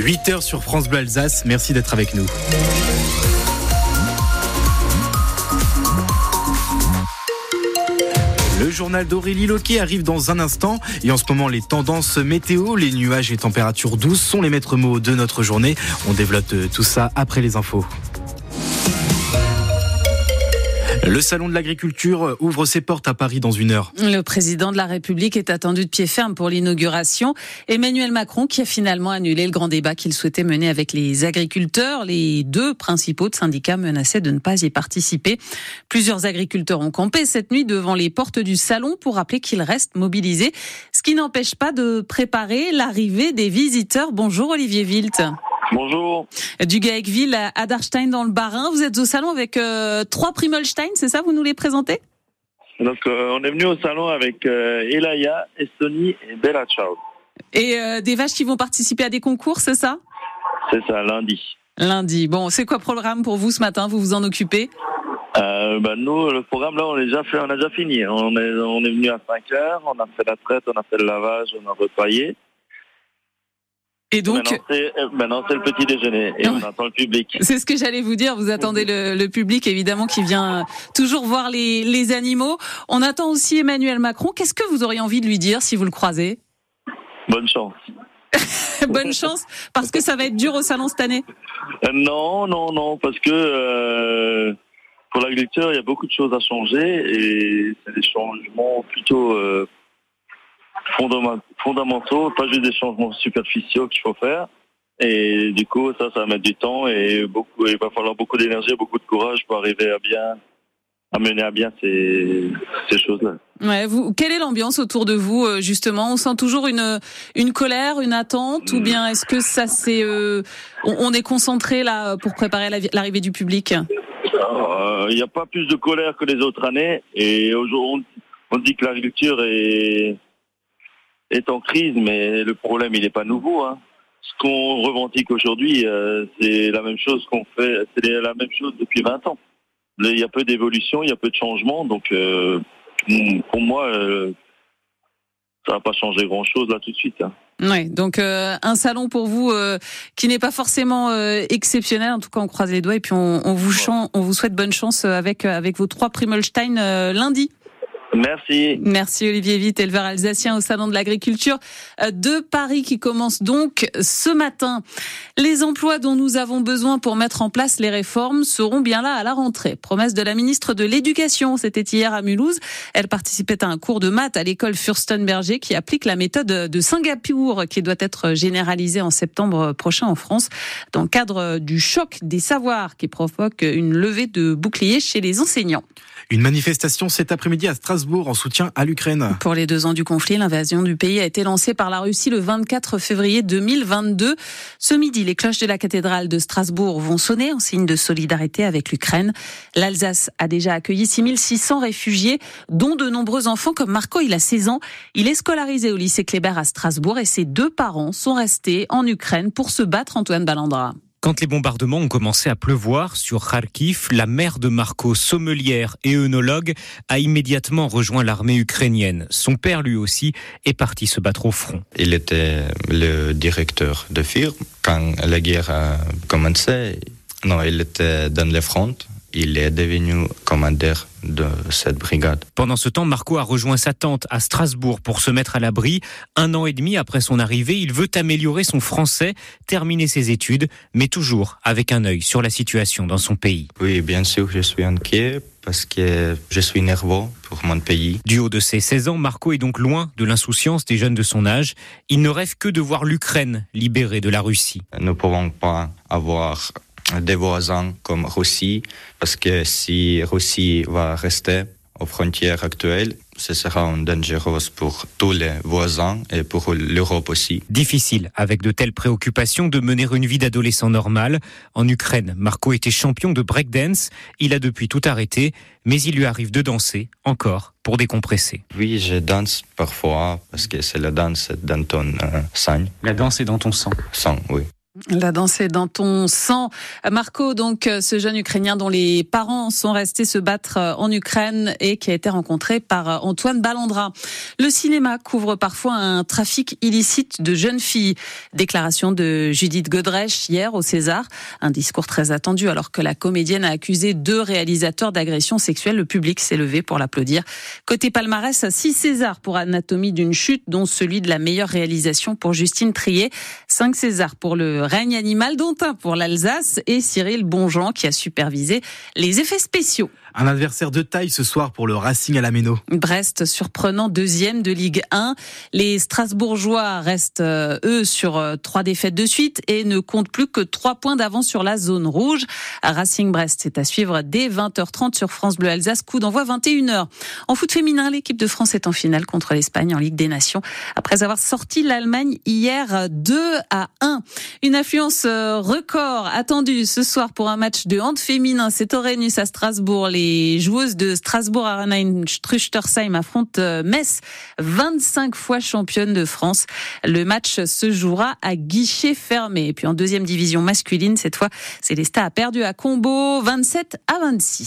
8h sur France Bleu Alsace. Merci d'être avec nous. Le journal d'Aurélie Loquet arrive dans un instant et en ce moment les tendances météo, les nuages et températures douces sont les maîtres mots de notre journée. On développe tout ça après les infos. Le salon de l'agriculture ouvre ses portes à Paris dans une heure. Le président de la République est attendu de pied ferme pour l'inauguration. Emmanuel Macron qui a finalement annulé le grand débat qu'il souhaitait mener avec les agriculteurs. Les deux principaux syndicats menaçaient de ne pas y participer. Plusieurs agriculteurs ont campé cette nuit devant les portes du salon pour rappeler qu'ils restent mobilisés, ce qui n'empêche pas de préparer l'arrivée des visiteurs. Bonjour Olivier Wilt. Bonjour. Du Gaecville à Darstein dans le Bas-Rhin. Vous êtes au salon avec euh, trois Primolstein, c'est ça Vous nous les présentez? Donc, euh, on est venu au salon avec euh, Elaya, Estonie et Bella Ciao. Et euh, des vaches qui vont participer à des concours, c'est ça? C'est ça, lundi. Lundi. Bon, c'est quoi le programme pour vous ce matin? Vous vous en occupez? Euh, bah, nous, le programme, là, on, est déjà fait, on a déjà fini. On est, on est venu à 5 heures, on a fait la traite, on a fait le lavage, on a repaillé. Et donc, Maintenant, c'est le petit déjeuner et on attend le public. c'est ce que j'allais vous dire. Vous attendez le, le public, évidemment, qui vient toujours voir les, les animaux. On attend aussi Emmanuel Macron. Qu'est-ce que vous auriez envie de lui dire si vous le croisez Bonne chance. Bonne chance, parce que ça va être dur au salon cette année. Euh, non, non, non, parce que euh, pour l'agriculture, il y a beaucoup de choses à changer et c'est des changements plutôt euh, fondamentaux, pas juste des changements superficiaux qu'il faut faire. Et du coup, ça, ça va mettre du temps et beaucoup, il va falloir beaucoup d'énergie, beaucoup de courage pour arriver à bien, à mener à bien ces, ces choses-là. Ouais, vous, quelle est l'ambiance autour de vous euh, justement? On sent toujours une une colère, une attente, ou bien est-ce que ça c'est euh, on, on est concentré là pour préparer la- l'arrivée du public? Euh, Il n'y a pas plus de colère que les autres années et aujourd'hui, on dit que l'agriculture est, est en crise, mais le problème, il n'est pas nouveau. Hein. Ce qu'on revendique aujourd'hui, euh, c'est la même chose qu'on fait, c'est la même chose depuis 20 ans. Il y a peu d'évolution, il y a peu de changement, donc euh, pour moi, euh, ça va pas changer grand-chose là tout de suite. Hein. Ouais, donc euh, un salon pour vous euh, qui n'est pas forcément euh, exceptionnel. En tout cas, on croise les doigts et puis on, on vous chan- on vous souhaite bonne chance avec avec vos trois Primolstein euh, lundi. Merci. Merci Olivier Witt, éleveur alsacien au salon de l'agriculture de Paris qui commence donc ce matin. Les emplois dont nous avons besoin pour mettre en place les réformes seront bien là à la rentrée. Promesse de la ministre de l'Éducation, c'était hier à Mulhouse. Elle participait à un cours de maths à l'école Fürstenberger qui applique la méthode de Singapour qui doit être généralisée en septembre prochain en France dans le cadre du choc des savoirs qui provoque une levée de boucliers chez les enseignants. Une manifestation cet après-midi à Strasbourg en soutien à l'Ukraine. Pour les deux ans du conflit, l'invasion du pays a été lancée par la Russie le 24 février 2022. Ce midi, les cloches de la cathédrale de Strasbourg vont sonner en signe de solidarité avec l'Ukraine. L'Alsace a déjà accueilli 6600 réfugiés, dont de nombreux enfants comme Marco, il a 16 ans. Il est scolarisé au lycée Kléber à Strasbourg et ses deux parents sont restés en Ukraine pour se battre, Antoine Ballandra. Quand les bombardements ont commencé à pleuvoir sur Kharkiv, la mère de Marco, sommelière et œnologue, a immédiatement rejoint l'armée ukrainienne. Son père, lui aussi, est parti se battre au front. Il était le directeur de firme quand la guerre a commencé. Non, il était dans les fronts. Il est devenu commandeur de cette brigade. Pendant ce temps, Marco a rejoint sa tante à Strasbourg pour se mettre à l'abri. Un an et demi après son arrivée, il veut améliorer son français, terminer ses études, mais toujours avec un œil sur la situation dans son pays. Oui, bien sûr, je suis inquiet parce que je suis nerveux pour mon pays. Du haut de ses 16 ans, Marco est donc loin de l'insouciance des jeunes de son âge. Il ne rêve que de voir l'Ukraine libérée de la Russie. Nous ne pouvons pas avoir des voisins comme Russie parce que si Russie va rester aux frontières actuelles, ce sera dangereux pour tous les voisins et pour l'Europe aussi. Difficile, avec de telles préoccupations, de mener une vie d'adolescent normal. En Ukraine, Marco était champion de breakdance. Il a depuis tout arrêté, mais il lui arrive de danser, encore, pour décompresser. Oui, je danse parfois parce que c'est la danse dans ton euh, sang. La danse est dans ton sang. Sang, oui. La danse est dans ton sang. Marco, donc, ce jeune Ukrainien dont les parents sont restés se battre en Ukraine et qui a été rencontré par Antoine Ballandra. Le cinéma couvre parfois un trafic illicite de jeunes filles. Déclaration de Judith Godrèche hier au César. Un discours très attendu alors que la comédienne a accusé deux réalisateurs d'agression sexuelle. Le public s'est levé pour l'applaudir. Côté palmarès, six Césars pour Anatomie d'une chute, dont celui de la meilleure réalisation pour Justine Trier. Cinq Césars pour le règne animal, dont un pour l'Alsace et Cyril Bonjean qui a supervisé les effets spéciaux. Un adversaire de taille ce soir pour le Racing à la Méno. Brest surprenant deuxième de Ligue 1. Les Strasbourgeois restent euh, eux sur euh, trois défaites de suite et ne comptent plus que trois points d'avance sur la zone rouge. Racing Brest est à suivre dès 20h30 sur France Bleu Alsace. Coup d'envoi 21h. En foot féminin, l'équipe de France est en finale contre l'Espagne en Ligue des Nations après avoir sorti l'Allemagne hier 2 à 1. Une affluence euh, record attendue ce soir pour un match de hand féminin. C'est Orenus à Strasbourg. Les les joueuses de Strasbourg Arenain Struchtersheim affrontent euh, Metz, 25 fois championne de France. Le match se jouera à guichet fermé. Et puis en deuxième division masculine, cette fois, Célestat a perdu à Combo 27 à 26.